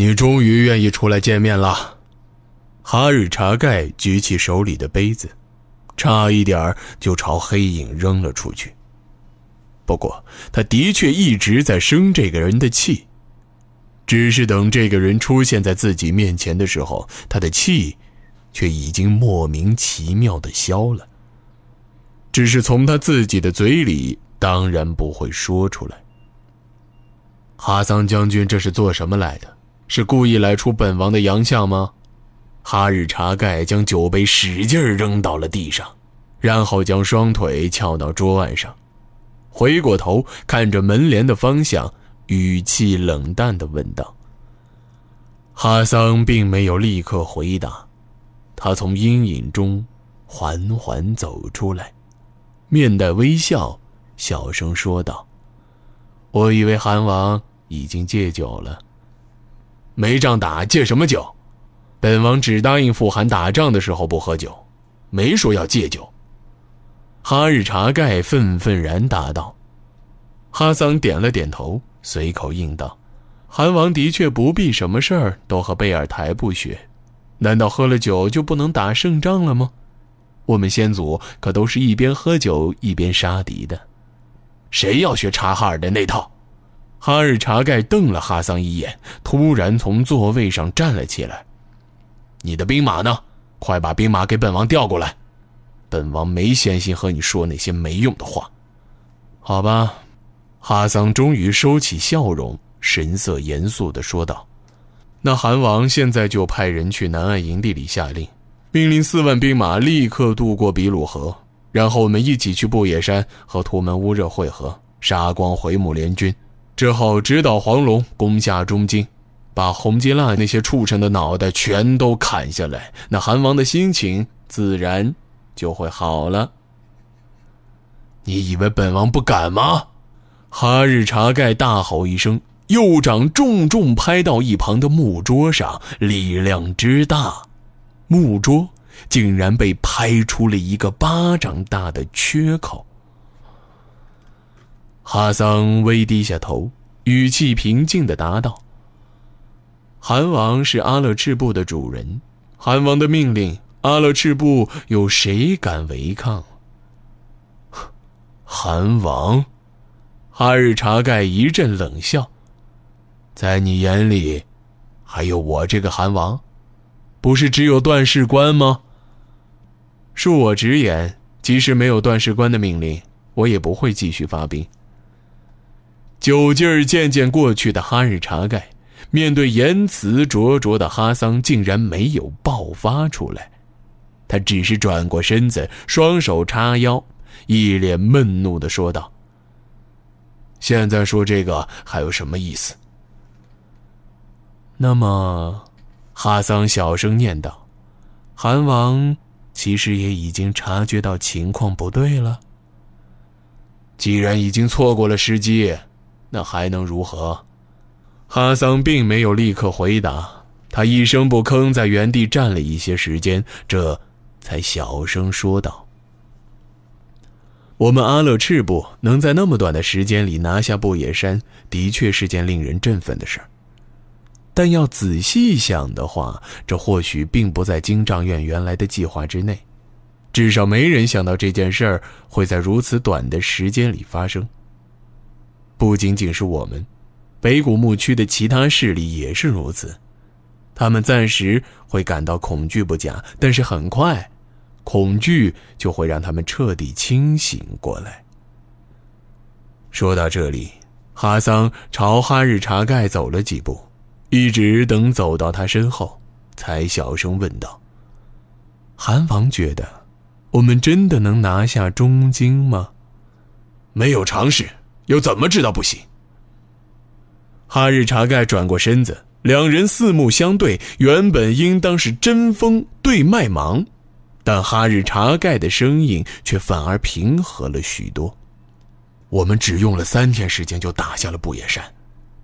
你终于愿意出来见面了。哈日查盖举起手里的杯子，差一点就朝黑影扔了出去。不过，他的确一直在生这个人的气，只是等这个人出现在自己面前的时候，他的气却已经莫名其妙的消了。只是从他自己的嘴里，当然不会说出来。哈桑将军，这是做什么来的？是故意来出本王的洋相吗？哈日查盖将酒杯使劲扔到了地上，然后将双腿翘到桌案上，回过头看着门帘的方向，语气冷淡地问道：“哈桑并没有立刻回答，他从阴影中缓缓走出来，面带微笑，小声说道：‘我以为韩王已经戒酒了。’”没仗打，戒什么酒？本王只答应傅寒打仗的时候不喝酒，没说要戒酒。哈日查盖愤愤然答道。哈桑点了点头，随口应道：“韩王的确不必什么事儿都和贝尔台不学，难道喝了酒就不能打胜仗了吗？我们先祖可都是一边喝酒一边杀敌的，谁要学察哈尔的那套？”哈日查盖瞪了哈桑一眼，突然从座位上站了起来。“你的兵马呢？快把兵马给本王调过来！本王没闲心和你说那些没用的话。”好吧，哈桑终于收起笑容，神色严肃地说道：“那韩王现在就派人去南岸营地里下令，命令四万兵马立刻渡过比鲁河，然后我们一起去布野山和图门乌热会合，杀光回母联军。”之后直捣黄龙，攻下中京，把洪吉拉那些畜生的脑袋全都砍下来，那韩王的心情自然就会好了。你以为本王不敢吗？哈日查盖大吼一声，右掌重重拍到一旁的木桌上，力量之大，木桌竟然被拍出了一个巴掌大的缺口。哈桑微低下头，语气平静的答道：“韩王是阿勒赤部的主人，韩王的命令，阿勒赤部有谁敢违抗？”韩王，哈日查盖一阵冷笑：“在你眼里，还有我这个韩王？不是只有段事官吗？恕我直言，即使没有段事官的命令，我也不会继续发兵。”酒劲儿渐渐过去的哈日查盖，面对言辞灼灼的哈桑，竟然没有爆发出来。他只是转过身子，双手叉腰，一脸闷怒的说道：“现在说这个还有什么意思？”那么，哈桑小声念道：“韩王其实也已经察觉到情况不对了。既然已经错过了时机。”那还能如何？哈桑并没有立刻回答，他一声不吭，在原地站了一些时间，这才小声说道：“我们阿勒赤部能在那么短的时间里拿下布野山，的确是件令人振奋的事儿。但要仔细想的话，这或许并不在金帐院原来的计划之内，至少没人想到这件事儿会在如此短的时间里发生。”不仅仅是我们，北古牧区的其他势力也是如此。他们暂时会感到恐惧不假，但是很快，恐惧就会让他们彻底清醒过来。说到这里，哈桑朝哈日查盖走了几步，一直等走到他身后，才小声问道：“韩王觉得，我们真的能拿下中京吗？没有尝试。”又怎么知道不行？哈日查盖转过身子，两人四目相对，原本应当是针锋对麦芒，但哈日查盖的声音却反而平和了许多。我们只用了三天时间就打下了不野山，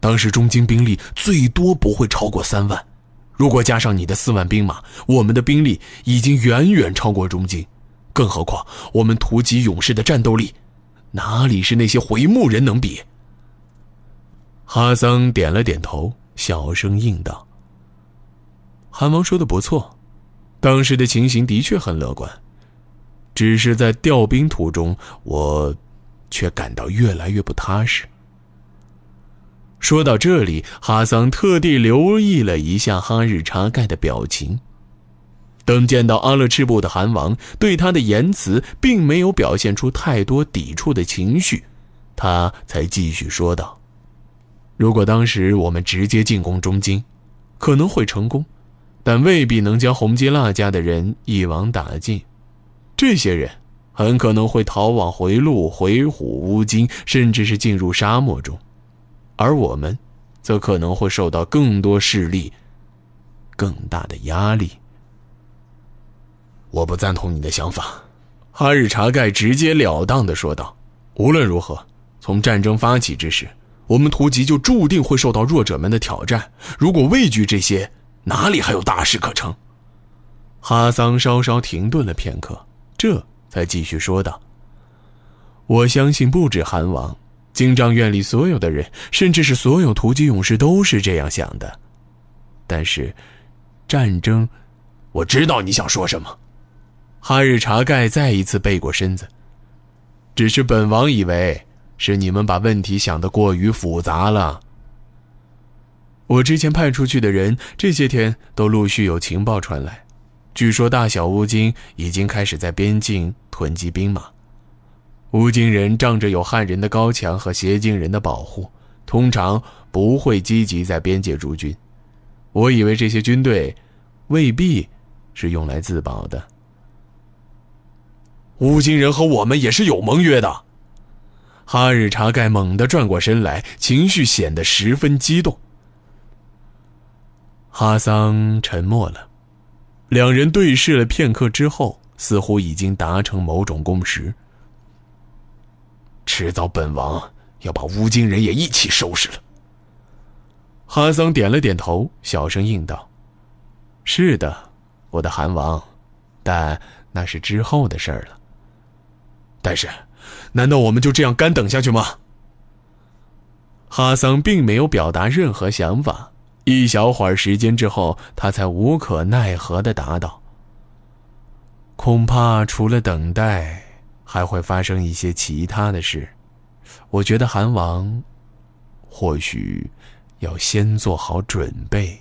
当时中京兵力最多不会超过三万，如果加上你的四万兵马，我们的兵力已经远远超过中京，更何况我们突击勇士的战斗力。哪里是那些回牧人能比？哈桑点了点头，小声应道：“韩王说的不错，当时的情形的确很乐观。只是在调兵途中，我却感到越来越不踏实。”说到这里，哈桑特地留意了一下哈日查盖的表情。等见到阿勒赤部的韩王对他的言辞并没有表现出太多抵触的情绪，他才继续说道：“如果当时我们直接进攻中京，可能会成功，但未必能将洪基腊家的人一网打尽。这些人很可能会逃往回路、回鹘、乌金，甚至是进入沙漠中。”而我们，则可能会受到更多势力、更大的压力。我不赞同你的想法，哈日查盖直截了当的说道：“无论如何，从战争发起之时，我们图吉就注定会受到弱者们的挑战。如果畏惧这些，哪里还有大事可成？”哈桑稍稍停顿了片刻，这才继续说道：“我相信不止韩王。”金帐院里所有的人，甚至是所有突击勇士，都是这样想的。但是，战争，我知道你想说什么。哈日查盖再一次背过身子。只是本王以为是你们把问题想得过于复杂了。我之前派出去的人，这些天都陆续有情报传来，据说大小乌金已经开始在边境囤积兵马。乌金人仗着有汉人的高墙和邪精人的保护，通常不会积极在边界驻军。我以为这些军队未必是用来自保的。乌金人和我们也是有盟约的。哈日查盖猛地转过身来，情绪显得十分激动。哈桑沉默了，两人对视了片刻之后，似乎已经达成某种共识。迟早，本王要把乌金人也一起收拾了。哈桑点了点头，小声应道：“是的，我的韩王，但那是之后的事儿了。但是，难道我们就这样干等下去吗？”哈桑并没有表达任何想法。一小会儿时间之后，他才无可奈何的答道：“恐怕除了等待。”还会发生一些其他的事，我觉得韩王或许要先做好准备。